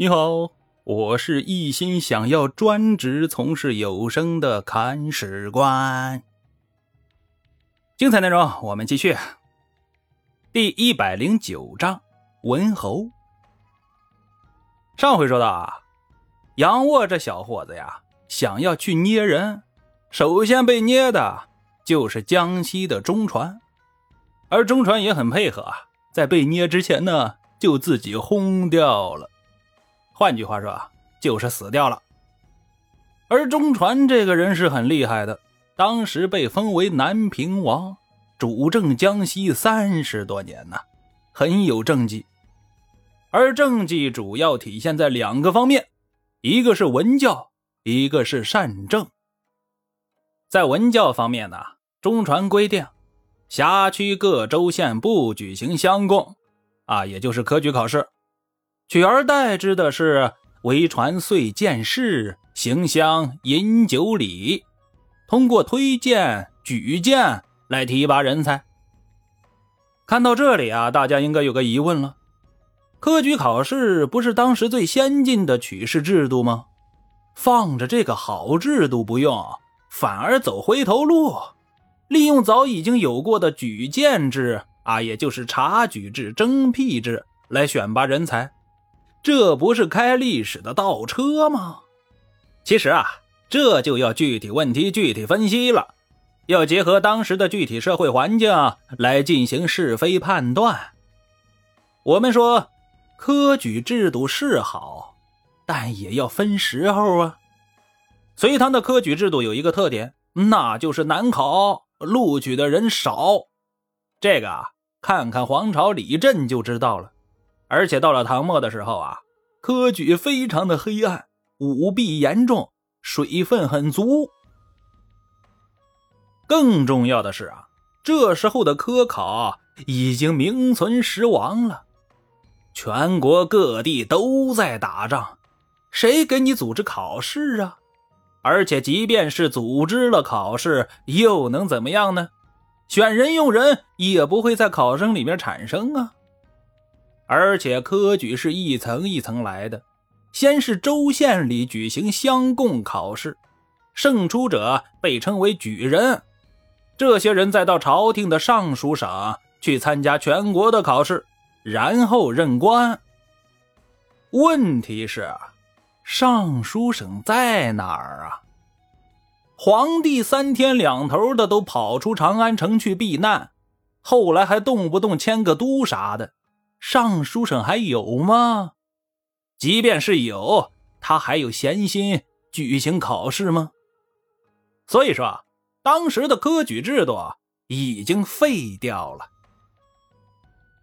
你好，我是一心想要专职从事有声的看史官。精彩内容，我们继续。第一百零九章，文侯。上回说到啊，杨沃这小伙子呀，想要去捏人，首先被捏的就是江西的中传，而中传也很配合啊，在被捏之前呢，就自己轰掉了。换句话说啊，就是死掉了。而中传这个人是很厉害的，当时被封为南平王，主政江西三十多年呢，很有政绩。而政绩主要体现在两个方面，一个是文教，一个是善政。在文教方面呢，中传规定，辖区各州县不举行乡贡，啊，也就是科举考试。取而代之的是为传岁见事、行乡饮酒礼，通过推荐、举荐来提拔人才。看到这里啊，大家应该有个疑问了：科举考试不是当时最先进的取士制度吗？放着这个好制度不用，反而走回头路，利用早已经有过的举荐制啊，也就是察举制、征辟制来选拔人才。这不是开历史的倒车吗？其实啊，这就要具体问题具体分析了，要结合当时的具体社会环境来进行是非判断。我们说，科举制度是好，但也要分时候啊。隋唐的科举制度有一个特点，那就是难考，录取的人少。这个啊，看看黄巢李振就知道了。而且到了唐末的时候啊，科举非常的黑暗，舞弊严重，水分很足。更重要的是啊，这时候的科考已经名存实亡了，全国各地都在打仗，谁给你组织考试啊？而且即便是组织了考试，又能怎么样呢？选人用人也不会在考生里面产生啊。而且科举是一层一层来的，先是州县里举行乡贡考试，胜出者被称为举人，这些人再到朝廷的尚书省去参加全国的考试，然后任官。问题是，尚书省在哪儿啊？皇帝三天两头的都跑出长安城去避难，后来还动不动迁个都啥的。尚书省还有吗？即便是有，他还有闲心举行考试吗？所以说，当时的科举制度已经废掉了。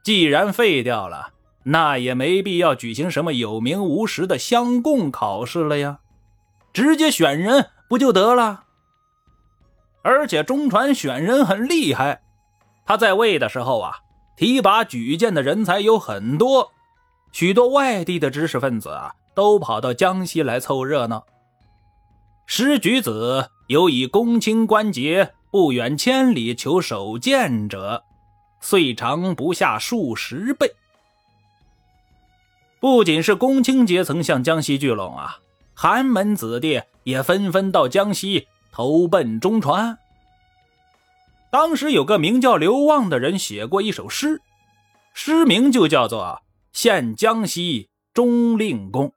既然废掉了，那也没必要举行什么有名无实的乡贡考试了呀，直接选人不就得了？而且中传选人很厉害，他在位的时候啊。提拔举荐的人才有很多，许多外地的知识分子啊，都跑到江西来凑热闹。施举子有以公卿官节不远千里求首荐者，岁长不下数十倍。不仅是公卿阶层向江西聚拢啊，寒门子弟也纷纷到江西投奔中传。当时有个名叫刘旺的人写过一首诗，诗名就叫做《献江西中令公》，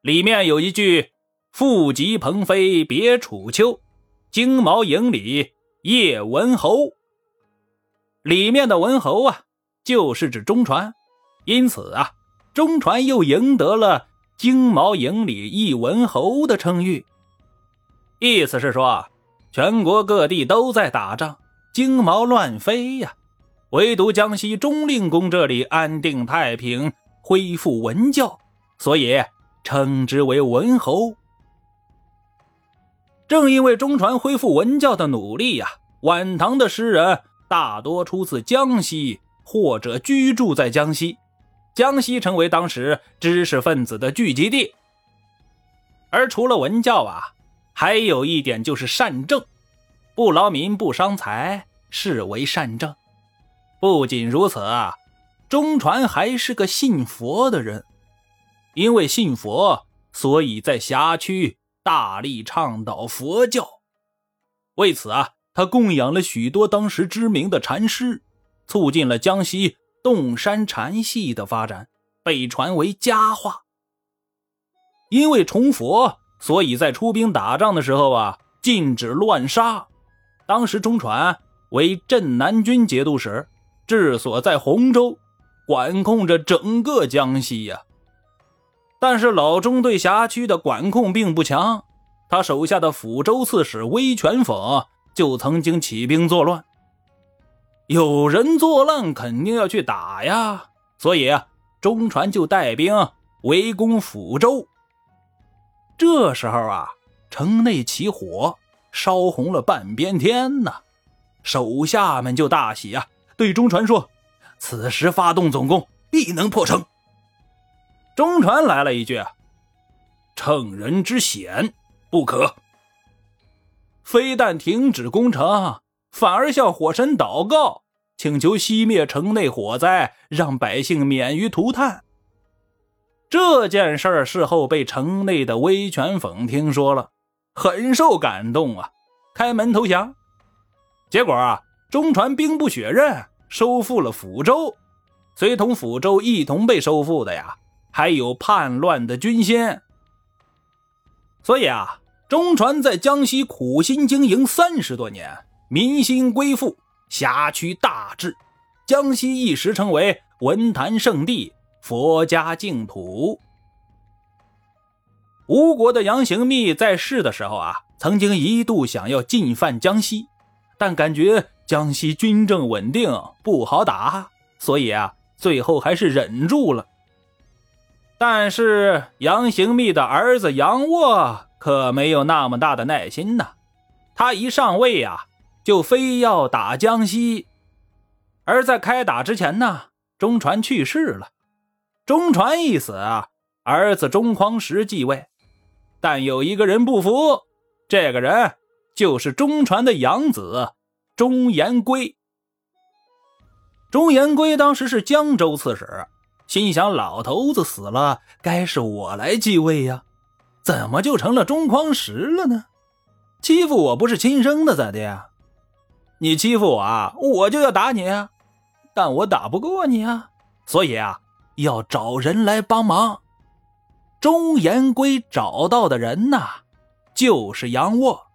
里面有一句“富极鹏飞别楚丘，金毛营里叶文侯”。里面的文侯啊，就是指中传，因此啊，中传又赢得了“金毛营里一文侯”的称誉。意思是说。全国各地都在打仗，金毛乱飞呀，唯独江西中令公这里安定太平，恢复文教，所以称之为文侯。正因为中传恢复文教的努力呀，晚唐的诗人大多出自江西或者居住在江西，江西成为当时知识分子的聚集地。而除了文教啊。还有一点就是善政，不劳民不伤财，视为善政。不仅如此啊，中传还是个信佛的人。因为信佛，所以在辖区大力倡导佛教。为此啊，他供养了许多当时知名的禅师，促进了江西洞山禅系的发展，被传为佳话。因为崇佛，所以在出兵打仗的时候啊，禁止乱杀。当时中传为镇南军节度使，治所在洪州，管控着整个江西呀。但是老钟对辖区的管控并不强，他手下的抚州刺史威权讽就曾经起兵作乱。有人作乱，肯定要去打呀，所以啊，中传就带兵围攻抚州。这时候啊，城内起火，烧红了半边天呐，手下们就大喜啊，对中传说：“此时发动总攻，必能破城。”中传来了一句：“乘人之险，不可。”非但停止攻城，反而向火神祷告，请求熄灭城内火灾，让百姓免于涂炭。这件事儿事后被城内的威权讽听说了，很受感动啊，开门投降。结果啊，中传兵不血刃，收复了抚州，随同抚州一同被收复的呀。还有叛乱的军心，所以啊，中传在江西苦心经营三十多年，民心归附，辖区大治，江西一时成为文坛圣地、佛家净土。吴国的杨行密在世的时候啊，曾经一度想要进犯江西，但感觉江西军政稳定，不好打，所以啊，最后还是忍住了。但是杨行密的儿子杨沃可没有那么大的耐心呐，他一上位呀，就非要打江西。而在开打之前呢，中传去世了。中传一死啊，儿子中匡时继位。但有一个人不服，这个人就是中传的养子中延圭。中延圭当时是江州刺史。心想：老头子死了，该是我来继位呀，怎么就成了中匡时了呢？欺负我不是亲生的，咋的呀？你欺负我啊，我就要打你啊！但我打不过你啊，所以啊，要找人来帮忙。钟延圭找到的人呐，就是杨沃。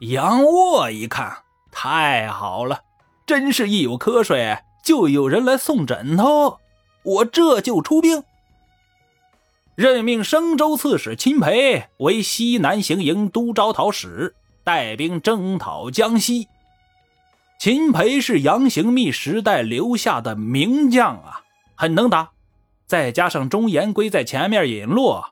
杨沃一看，太好了，真是一有瞌睡就有人来送枕头。我这就出兵，任命生州刺史钦培为西南行营都招讨使，带兵征讨江西。秦培是杨行密时代留下的名将啊，很能打。再加上钟延圭在前面引路，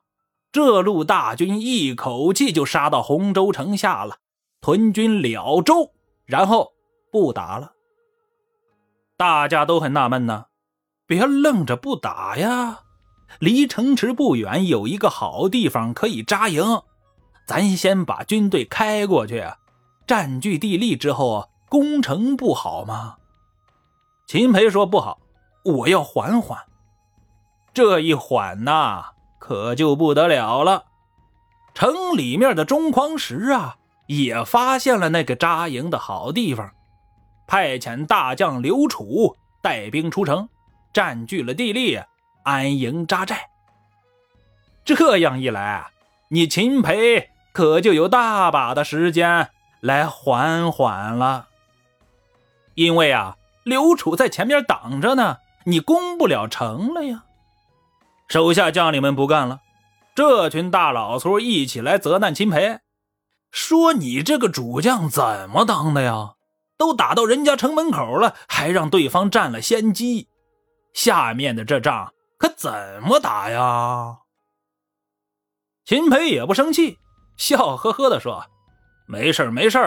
这路大军一口气就杀到洪州城下了，屯军了州，然后不打了。大家都很纳闷呢。别愣着不打呀！离城池不远有一个好地方可以扎营，咱先把军队开过去，占据地利之后攻城不好吗？秦培说不好，我要缓缓。这一缓呐，可就不得了了。城里面的中匡时啊，也发现了那个扎营的好地方，派遣大将刘楚带兵出城。占据了地利，安营扎寨。这样一来，你秦培可就有大把的时间来缓缓了。因为啊，刘楚在前面挡着呢，你攻不了城了呀。手下将领们不干了，这群大老粗一起来责难秦培，说：“你这个主将怎么当的呀？都打到人家城门口了，还让对方占了先机。”下面的这仗可怎么打呀？秦培也不生气，笑呵呵地说：“没事没事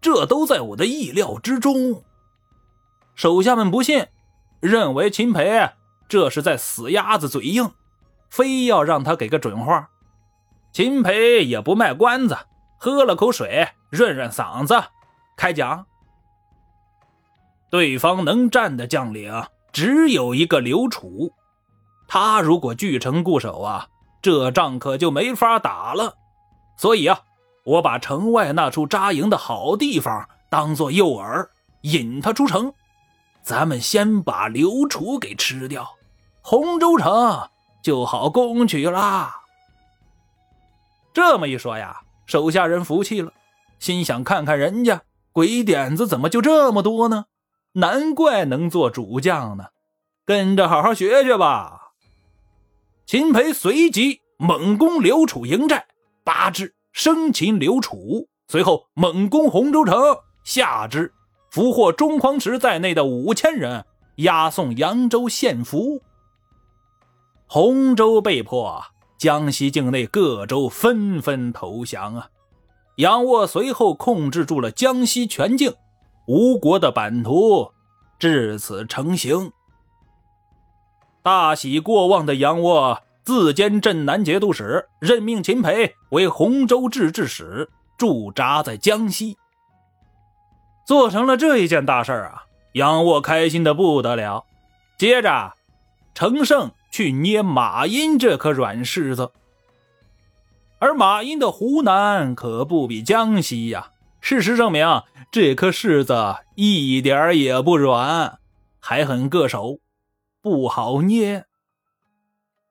这都在我的意料之中。”手下们不信，认为秦培这是在死鸭子嘴硬，非要让他给个准话。秦培也不卖关子，喝了口水润润嗓子，开讲：“对方能战的将领。”只有一个刘楚，他如果据城固守啊，这仗可就没法打了。所以啊，我把城外那处扎营的好地方当做诱饵，引他出城。咱们先把刘楚给吃掉，洪州城就好攻取啦。这么一说呀，手下人服气了，心想：看看人家鬼点子怎么就这么多呢？难怪能做主将呢，跟着好好学学吧。秦培随即猛攻刘楚营寨，八之生擒刘楚，随后猛攻洪州城，下之。俘获中匡池在内的五千人，押送扬州献俘。洪州被迫，江西境内各州纷纷投降啊！杨沃随后控制住了江西全境，吴国的版图至此成型。大喜过望的杨沃自兼镇南节度使，任命秦培为洪州制置使，驻扎在江西。做成了这一件大事啊！杨沃开心的不得了。接着，程胜去捏马殷这颗软柿子。而马殷的湖南可不比江西呀。事实证明，这颗柿子一点也不软，还很硌手，不好捏。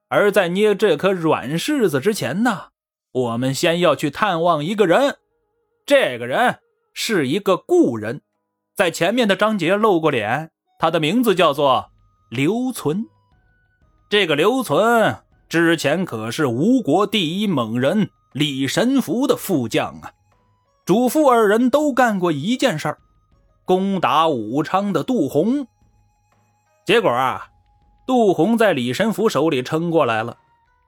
而在捏这颗软柿子之前呢，我们先要去探望一个人。这个人。是一个故人，在前面的章节露过脸。他的名字叫做刘存。这个刘存之前可是吴国第一猛人李神福的副将啊。主父二人都干过一件事儿，攻打武昌的杜洪。结果啊，杜洪在李神福手里撑过来了，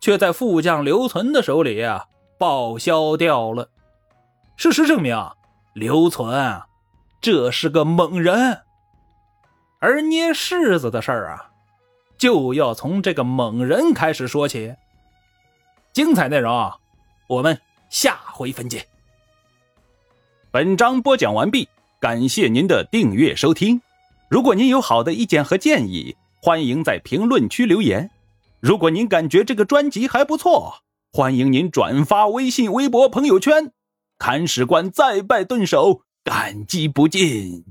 却在副将刘存的手里啊报销掉了。事实证明。刘存，这是个猛人，而捏柿子的事儿啊，就要从这个猛人开始说起。精彩内容，我们下回分解。本章播讲完毕，感谢您的订阅收听。如果您有好的意见和建议，欢迎在评论区留言。如果您感觉这个专辑还不错，欢迎您转发微信、微博、朋友圈。看史官再拜顿首，感激不尽。